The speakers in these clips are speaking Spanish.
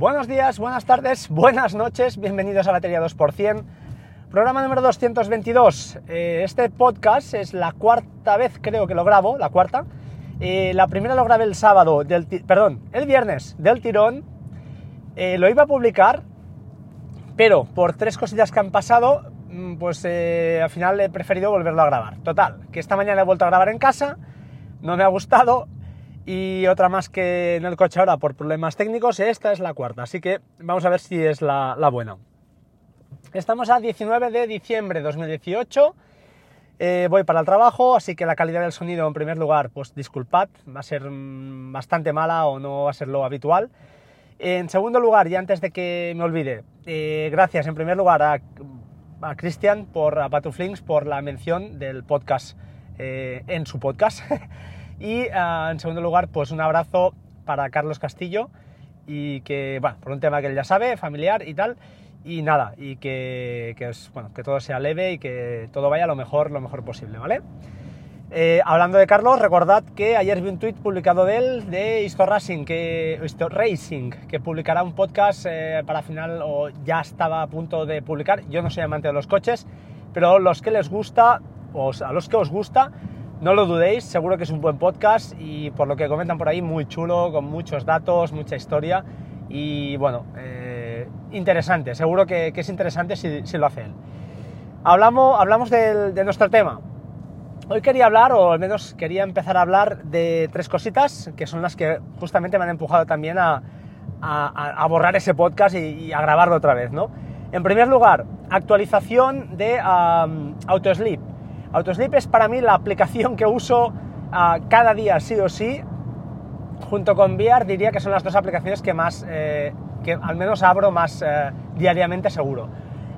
Buenos días, buenas tardes, buenas noches, bienvenidos a Batería 2%, programa número 222. Eh, este podcast es la cuarta vez creo que lo grabo, la cuarta. Eh, la primera lo grabé el sábado, del perdón, el viernes del tirón. Eh, lo iba a publicar, pero por tres cosillas que han pasado, mm, pues al final he preferido volverlo a grabar. Total, que esta mañana he vuelto a grabar en casa, no me ha gustado, y otra más que en el coche ahora por problemas técnicos, esta es la cuarta, así que vamos a ver si es la, buena. Estamos a 19 de diciembre de 2018, eh, voy para el trabajo, así que la calidad del sonido en primer lugar, pues disculpad, va a ser mm, bastante mala o no va a ser lo habitual. En segundo lugar, y antes de que me olvide, eh, gracias en primer lugar a, a Cristian, por, a Patuflinks, por la mención del podcast eh, en su podcast. Y ah, en segundo lugar, pues un abrazo para Carlos Castillo y que, bueno, por un tema que él ya sabe, familiar y tal, y nada, y que, que, bueno, que todo sea leve y que todo vaya lo mejor, lo mejor posible, ¿vale? Eh, hablando de Carlos, recordad que ayer vi un tweet publicado de él de Histo Racing, que, Racing, que publicará un podcast eh, para final, o ya estaba a punto de publicar. Yo no soy amante de los coches, pero los que les gusta, o a los que os gusta, no lo dudéis, seguro que es un buen podcast y por lo que comentan por ahí, muy chulo, con muchos datos, mucha historia y bueno, eh, interesante, seguro que, es interesante si, lo hace él. Hablamos, hablamos de nuestro tema. Hoy quería hablar, o al menos quería empezar a hablar de tres cositas que son las que justamente me han empujado también a, borrar ese podcast y, a grabarlo otra vez, ¿no? En primer lugar, actualización de Autosleep. Autosleep es para mí la aplicación que uso ah, cada día sí o sí. Junto con VR diría que son las dos aplicaciones que más, eh, que al menos abro más eh, diariamente seguro.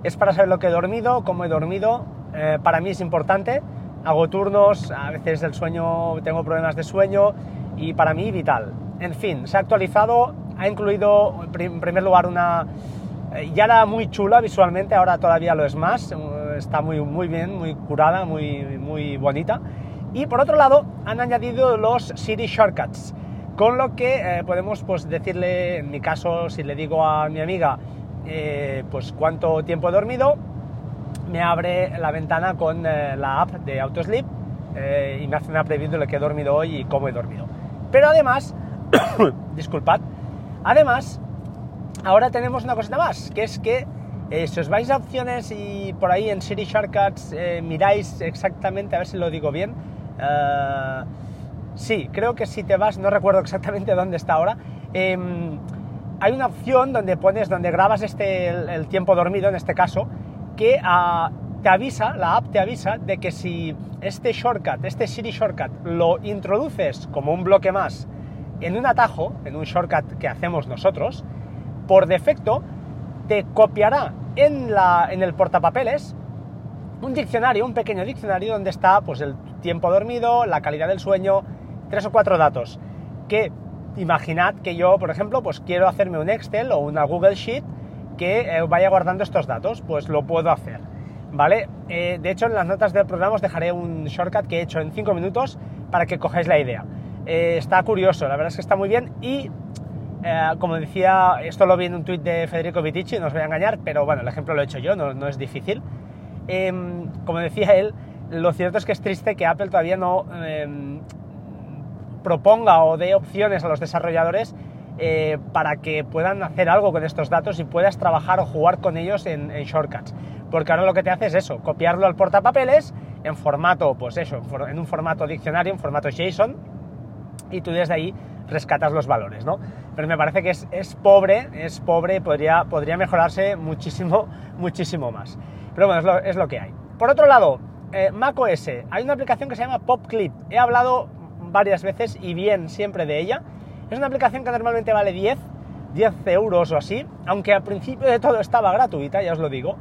Es para saber lo que he dormido, cómo he dormido. Eh, para mí es importante. Hago turnos, a veces el sueño, tengo problemas de sueño y para mí vital. En fin, se ha actualizado, ha incluido en primer lugar una... Ya era muy chula visualmente, ahora todavía lo es más está muy, muy bien, muy curada, muy, muy bonita. Y por otro lado, han añadido los Siri Shortcuts, con lo que eh, podemos pues, decirle, en mi caso, si le digo a mi amiga eh, pues cuánto tiempo he dormido, me abre la ventana con eh, la app de Autosleep y me hace una preview de lo que he dormido hoy y cómo he dormido. Pero además, disculpad, además, ahora tenemos una cosita más, que es que eh, si os vais a opciones y por ahí en Siri Shortcuts eh, miráis exactamente, a ver si lo digo bien. Eh, sí, creo que si te vas, no recuerdo exactamente dónde está ahora. Em, hay una opción donde pones, donde grabas este, el, tiempo dormido en este caso, que ah, te avisa, la app te avisa de que si este shortcut, este Siri Shortcut, lo introduces como un bloque más en un atajo, en un shortcut que hacemos nosotros, por defecto te copiará en, la, en el portapapeles un diccionario, un pequeño diccionario donde está pues, el tiempo dormido, la calidad del sueño, tres o cuatro datos. Que imaginad que yo, por ejemplo, pues quiero hacerme un Excel o una Google Sheet que eh, vaya guardando estos datos, pues lo puedo hacer. ¿Vale? Eh, de hecho, en las notas del programa os dejaré un shortcut que he hecho en cinco minutos para que cogáis la idea. Eh, está curioso, la verdad es que está muy bien y eh, como decía, esto lo vi en un tuit de Federico Vitici, no os voy a engañar, pero bueno, el ejemplo lo he hecho yo, no, es difícil. Em, como decía él, lo cierto es que es triste que Apple todavía no em, proponga o dé opciones a los desarrolladores eh, para que puedan hacer algo con estos datos y puedas trabajar o jugar con ellos en, shortcuts. Porque ahora lo que te hace es eso, copiarlo al portapapeles en formato, pues eso, en un formato diccionario, en formato JSON, y tú desde ahí rescatas los valores, ¿no? Pero me parece que es, pobre, es pobre, podría, podría mejorarse muchísimo, muchísimo más. Pero bueno, es lo, es lo que hay. Por otro lado, eh, macOS, hay una aplicación que se llama PopClip. He hablado varias veces y bien siempre de ella. Es una aplicación que normalmente vale 10, 10 euros o así, aunque al principio de todo estaba gratuita, ya os lo digo.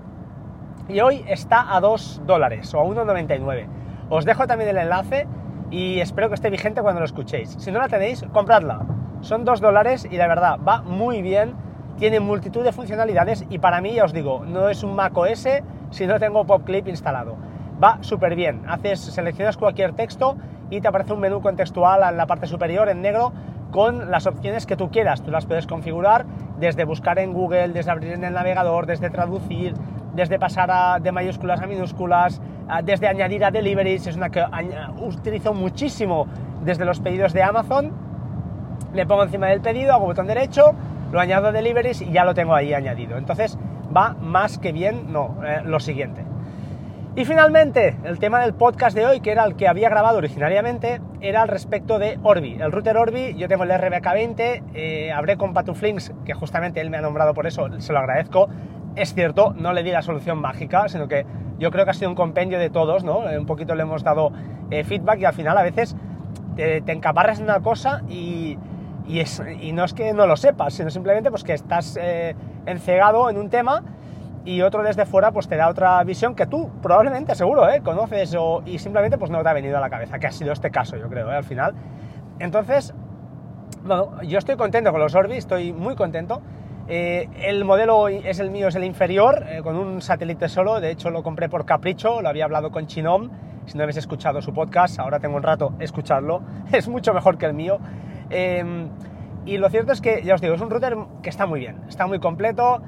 Y hoy está a 2 dólares o a 1,99. Os dejo también el enlace y espero que esté vigente cuando lo escuchéis. Si no la tenéis, compradla. Son 2 dólares y la verdad va muy bien, tiene multitud de funcionalidades y para mí, ya os digo, no es un Mac OS si no tengo PopClip instalado. Va súper bien, haces, seleccionas cualquier texto y te aparece un menú contextual en la parte superior en negro con las opciones que tú quieras. Tú las puedes configurar desde buscar en Google, desde abrir en el navegador, desde traducir, desde pasar de mayúsculas a minúsculas, desde añadir a deliveries, es una que utilizo muchísimo desde los pedidos de Amazon. Le pongo encima del pedido, hago botón derecho, lo añado a deliveries y ya lo tengo ahí añadido. Entonces va más que bien, no, eh, lo siguiente. Y finalmente, el tema del podcast de hoy, que era el que había grabado originariamente, era al respecto de Orbi. El router Orbi, yo tengo el RBK20, eh, hablé con Patuflinks, que justamente él me ha nombrado por eso, se lo agradezco. Es cierto, no le di la solución mágica, sino que yo creo que ha sido un compendio de todos, ¿no? Un poquito le hemos dado eh, feedback y al final a veces te, te encaparras en una cosa y, no es que no lo sepas, sino simplemente pues que estás eh, encegado en un tema y otro desde fuera pues te da otra visión que tú probablemente, seguro, ¿eh? conoces o, y simplemente pues no te ha venido a la cabeza, que ha sido este caso yo creo, ¿eh? al final. Entonces, yo estoy contento con los Orbi, estoy muy contento. Eh, el modelo es el mío, es el inferior, eh, con un satélite solo, de hecho lo compré por capricho, lo había hablado con Chinom, si no habéis escuchado su podcast, ahora tengo un rato, escuchadlo, es mucho mejor que el mío. Em, y lo cierto es que, ya os digo, es un router que está muy bien, está muy completo,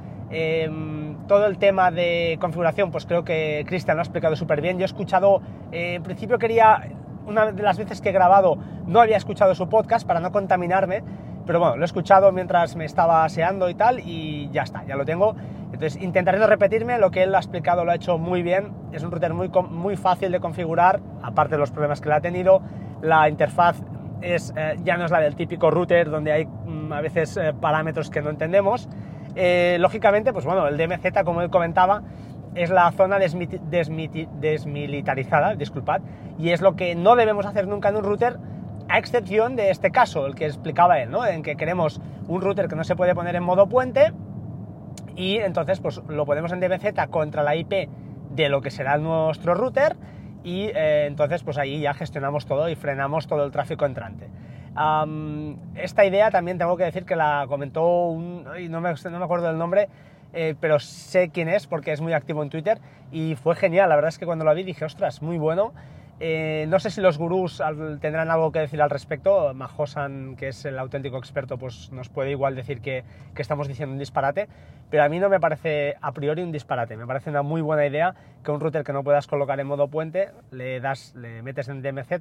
todo el tema de configuración, pues creo que Cristian lo ha explicado súper bien. Yo he escuchado, eh, en principio quería, una de las veces que he grabado, no había escuchado su podcast para no contaminarme, pero bueno, lo he escuchado mientras me estaba aseando y tal, y ya está, ya lo tengo. Entonces intentaré no repetirme, lo que él ha explicado lo ha hecho muy bien, es un router muy, muy fácil de configurar, aparte de los problemas que le ha tenido, la interfaz es, eh, ya no es la del típico router donde hay mm, a veces eh, parámetros que no entendemos, eh, lógicamente, pues bueno, el DMZ, como él comentaba, es la zona desmilitarizada, disculpad, y es lo que no debemos hacer nunca en un router, a excepción de este caso, el que explicaba él, ¿no? En que queremos un router que no se puede poner en modo puente, y entonces pues lo ponemos en DMZ contra la IP de lo que será nuestro router, y eh, entonces pues ahí ya gestionamos todo y frenamos todo el tráfico entrante esta idea también tengo que decir que la comentó un... no me, no me acuerdo del nombre, eh, pero sé quién es porque es muy activo en Twitter y fue genial. La verdad es que cuando lo vi dije, ostras, muy bueno. Eh, no sé si los gurús tendrán algo que decir al respecto. Mahosan, que es el auténtico experto, pues nos puede igual decir que, estamos diciendo un disparate, pero a mí no me parece a priori un disparate. Me parece una muy buena idea que un router que no puedas colocar en modo puente, le, das, le metes en DMZ,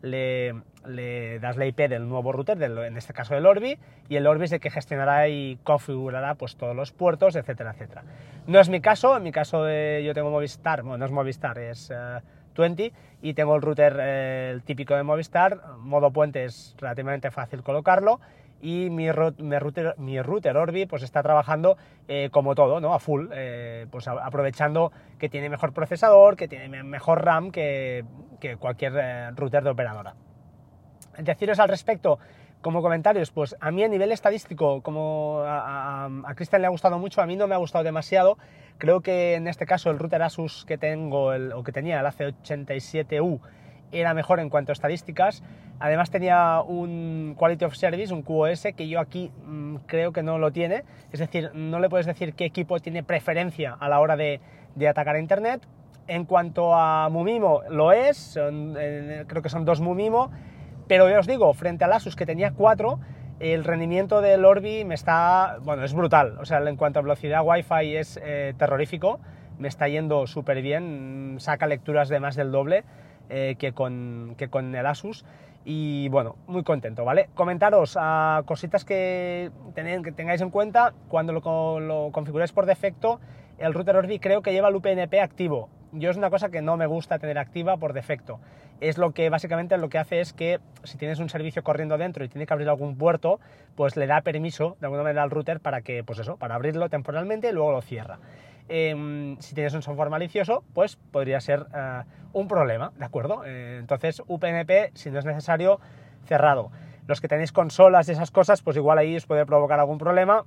le, das la IP del nuevo router, en este caso del Orbi, y el Orbi es el que gestionará y configurará pues, todos los puertos, etcétera, etcétera. No es mi caso, en mi caso yo tengo Movistar, bueno, no es Movistar, es 20, eh, y tengo el router eh, típico de Movistar, modo puente es relativamente fácil colocarlo, y mi, router, mi router Orbi pues está trabajando eh, como todo, ¿no? A full, eh, pues aprovechando que tiene mejor procesador, que tiene mejor RAM que, cualquier router de operadora. Deciros al respecto, como comentarios, pues a mí a nivel estadístico, como a, a, Cristian le ha gustado mucho, a mí no me ha gustado demasiado. Creo que en este caso el router Asus que tengo, el, o que tenía, el AC87U, era mejor en cuanto a estadísticas. Además tenía un Quality of Service, un QoS, que yo aquí mm, creo que no lo tiene. Es decir, no le puedes decir qué equipo tiene preferencia a la hora de, atacar a Internet. En cuanto a Mumimo, lo es, eh, creo que son dos Mumimo, pero ya os digo, frente al Asus que tenía cuatro, el rendimiento del Orbi me está, bueno, es brutal. O sea, en cuanto a velocidad Wi-Fi es eh, terrorífico, me está yendo súper bien, saca lecturas de más del doble. Eh, que, con, que con el Asus y bueno, muy contento, ¿vale? Comentaros a cositas que, que tengáis en cuenta cuando lo, lo, por defecto. El router Orbi creo que lleva el UPnP activo. Yo es una cosa que no me gusta tener activa por defecto. Es lo que básicamente lo que hace es que si tienes un servicio corriendo dentro y tiene que abrir algún puerto, pues le da permiso de alguna manera al router para que, pues eso, para abrirlo temporalmente y luego lo cierra. Em, si tienes un software malicioso, pues podría ser eh, un problema, ¿de acuerdo? Eh, entonces, UPnP, si no es necesario, cerrado. Los que tenéis consolas y esas cosas, pues igual ahí os puede provocar algún problema,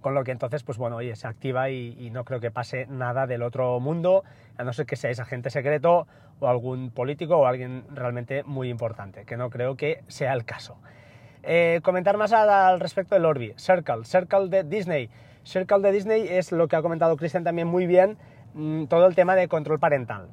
con lo que entonces, pues bueno, oye, se activa y, no creo que pase nada del otro mundo, a no ser que seáis agente secreto o algún político o alguien realmente muy importante, que no creo que sea el caso. Eh, comentar más al, respecto del Orbi. Circle, Circle de Disney. Circle de Disney es lo que ha comentado Christian también muy bien, mm, todo el tema de control parental.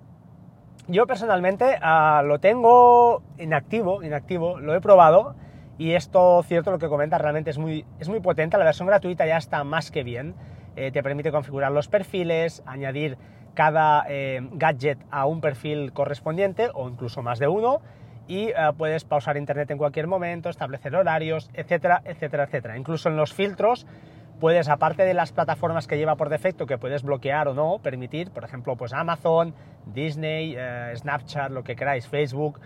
Yo personalmente ah, lo tengo inactivo, inactivo, lo he probado Y esto, cierto, lo que comenta realmente es muy, es muy potente. La versión gratuita ya está más que bien. Eh, te permite configurar los perfiles, añadir cada eh, gadget a un perfil correspondiente o incluso más de uno y eh, puedes pausar internet en cualquier momento, establecer horarios, etcétera, etcétera, etcétera. Incluso en los filtros puedes, aparte de las plataformas que lleva por defecto que puedes bloquear o no, permitir, por ejemplo, pues Amazon, Disney, Snapchat, lo que queráis, Facebook,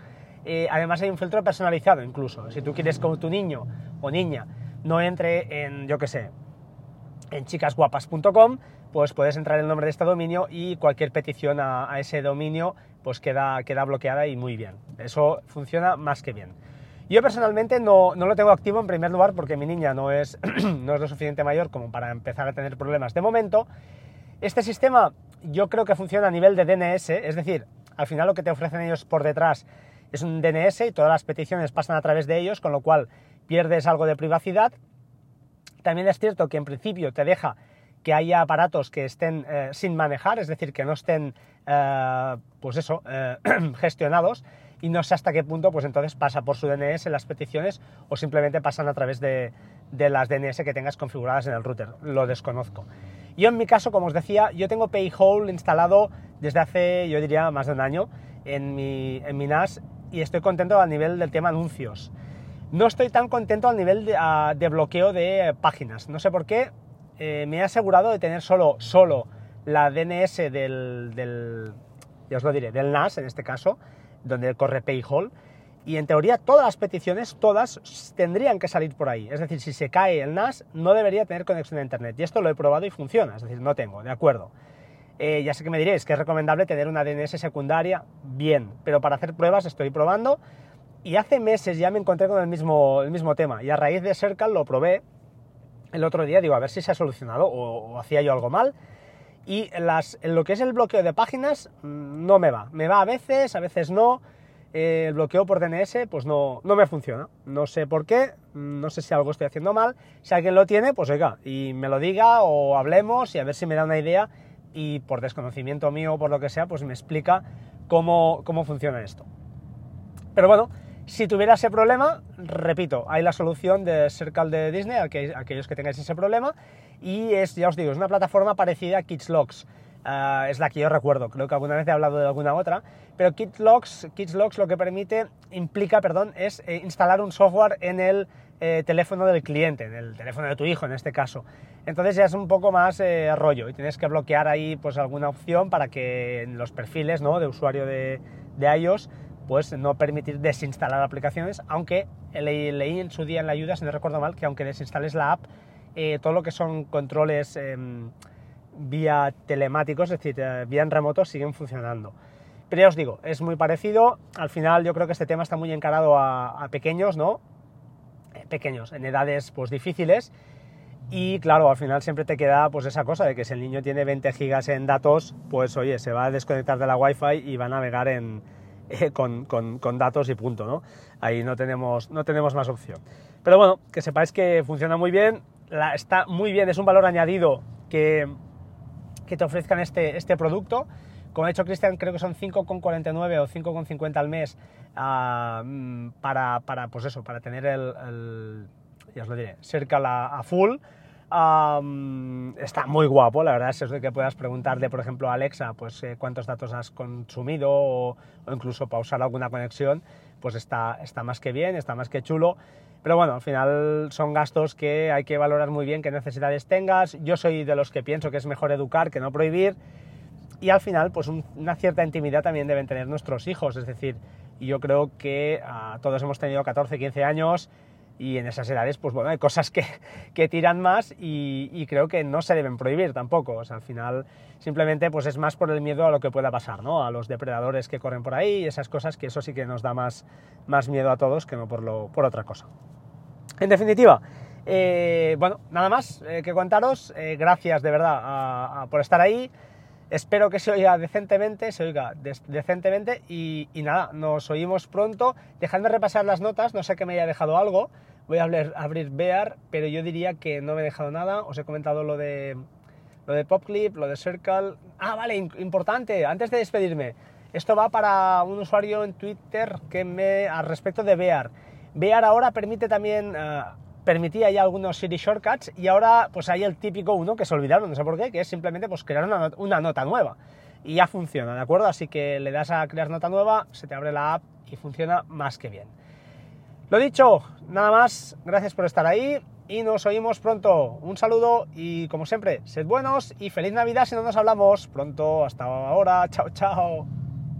eh, además hay un filtro personalizado incluso. Si tú quieres que tu niño o niña no entre en, yo qué sé, en chicasguapas.com, pues puedes entrar el nombre de este dominio y cualquier petición a, ese dominio pues queda, queda bloqueada y muy bien. Eso funciona más que bien. Yo personalmente no, no, lo tengo activo en primer lugar porque mi niña no es, no es lo suficiente mayor como para empezar a tener problemas de momento. Este sistema yo creo que funciona a nivel de DNS, es decir, al final lo que te ofrecen ellos por detrás es un DNS y todas las peticiones pasan a través de ellos, con lo cual pierdes algo de privacidad. También es cierto que en principio te deja que haya aparatos que estén eh, sin manejar, es decir, que no estén, eh, pues eso, eh, gestionados, y no sé hasta qué punto, pues entonces pasa por su DNS las peticiones o simplemente pasan a través de, de las DNS que tengas configuradas en el router. Lo desconozco. Yo en mi caso, como os decía, yo tengo Payhole instalado desde hace, yo diría, más de un año en mi, en mi NAS y estoy contento al nivel del tema anuncios. No estoy tan contento al nivel de, ah, bloqueo de páginas. No sé por qué. Eh, me he asegurado de tener solo, solo la DNS del, del, ya os lo diré, del NAS en este caso, donde corre Payhole. Y en teoría todas las peticiones, todas, tendrían que salir por ahí. Es decir, si se cae el NAS, no debería tener conexión a Internet. Y esto lo he probado y funciona. Es decir, no tengo, de acuerdo. Eh, ya sé que me diréis que es recomendable tener una DNS secundaria, bien, pero para hacer pruebas estoy probando y hace meses ya me encontré con el mismo, el mismo tema y a raíz de Circle lo probé el otro día, digo, a ver si se ha solucionado o, hacía yo algo mal. Y las, lo que es el bloqueo de páginas mm, no me va. Me va a veces, a veces no. Eh, el bloqueo por DNS pues no, no me funciona. No sé por qué, no sé si algo estoy haciendo mal. Si alguien lo tiene, pues oiga, y me lo diga o hablemos y a ver si me da una idea y por desconocimiento mío o por lo que sea, pues me explica cómo, cómo funciona esto. Pero bueno, si tuviera ese problema, repito, hay la solución de Circle de Disney, aquellos que tengáis ese problema, y es, ya os digo, es una plataforma parecida a KidsLogs. Uh, es la que yo recuerdo, creo que alguna vez he hablado de alguna otra, pero KidsLogs, KidsLogs lo que permite, implica, perdón, es eh, instalar un software en el eh, teléfono del cliente, en el teléfono de tu hijo en este caso. Entonces ya es un poco más eh, rollo y tienes que bloquear ahí pues alguna opción para que en los perfiles ¿no? de usuario de, de iOS pues no permitir desinstalar aplicaciones, aunque leí, leí, en su día en la ayuda, si no recuerdo mal, que aunque desinstales la app, eh, todo lo que son controles em, vía telemáticos, es decir, vía en remoto, siguen funcionando. Pero ya os digo, es muy parecido. Al final yo creo que este tema está muy encarado a, a pequeños, ¿no? Pequeños, en edades pues difíciles. Y claro, al final siempre te queda pues esa cosa de que si el niño tiene 20 gigas en datos, pues oye, se va a desconectar de la Wi-Fi y va a navegar en, eh, con, con, datos y punto, ¿no? Ahí no tenemos, no tenemos más opción. Pero bueno, que sepáis que funciona muy bien, la, está muy bien, es un valor añadido que, que te ofrezcan este, este producto. Como ha dicho Cristian, creo que son 5,49 o 5,50 al mes ah, mm, para, para, pues eso, para tener el, diré, cerca a, full. está muy guapo, la verdad, es eso de que puedas preguntarle, por ejemplo, a Alexa, pues eh, cuántos datos has consumido o, incluso pausar alguna conexión, pues está, está más que bien, está más que chulo. Pero bueno, al final son gastos que hay que valorar muy bien qué necesidades tengas. Yo soy de los que pienso que es mejor educar que no prohibir y al final, pues una cierta intimidad también deben tener nuestros hijos. Es decir, yo creo que ah, todos hemos tenido 14, 15 años y en esas edades, pues bueno, hay cosas que, que tiran más y, creo que no se deben prohibir tampoco. Al final, simplemente, pues es más por el miedo a lo que pueda pasar, ¿no? A los depredadores que corren por ahí y esas cosas que eso sí que nos da más, más miedo a todos que no por, lo, por otra cosa. En definitiva, eh, bueno, nada más eh, que contaros. Eh, gracias de verdad por estar ahí. Espero que se oiga decentemente, se oiga decentemente y, nada, nos oímos pronto. Dejadme repasar las notas, no sé que me haya dejado algo. Voy a abrir, Bear, pero yo diría que no me he dejado nada. Os he comentado lo de, lo de PopClip, lo de Circle. Ah, vale, importante, antes de despedirme. Esto va para un usuario en Twitter que me, al respecto de Bear. VR ahora permite también, eh, permitía ya algunos Siri Shortcuts y ahora pues hay el típico uno que se olvidaron, no sé por qué, que es simplemente pues crear una, una nota nueva. Y ya funciona, ¿de acuerdo? Así que le das a crear nota nueva, se te abre la app y funciona más que bien. Lo dicho, nada más, gracias por estar ahí y nos oímos pronto. Un saludo y como siempre, sed buenos y feliz Navidad si no nos hablamos pronto. Hasta ahora, chao, chao.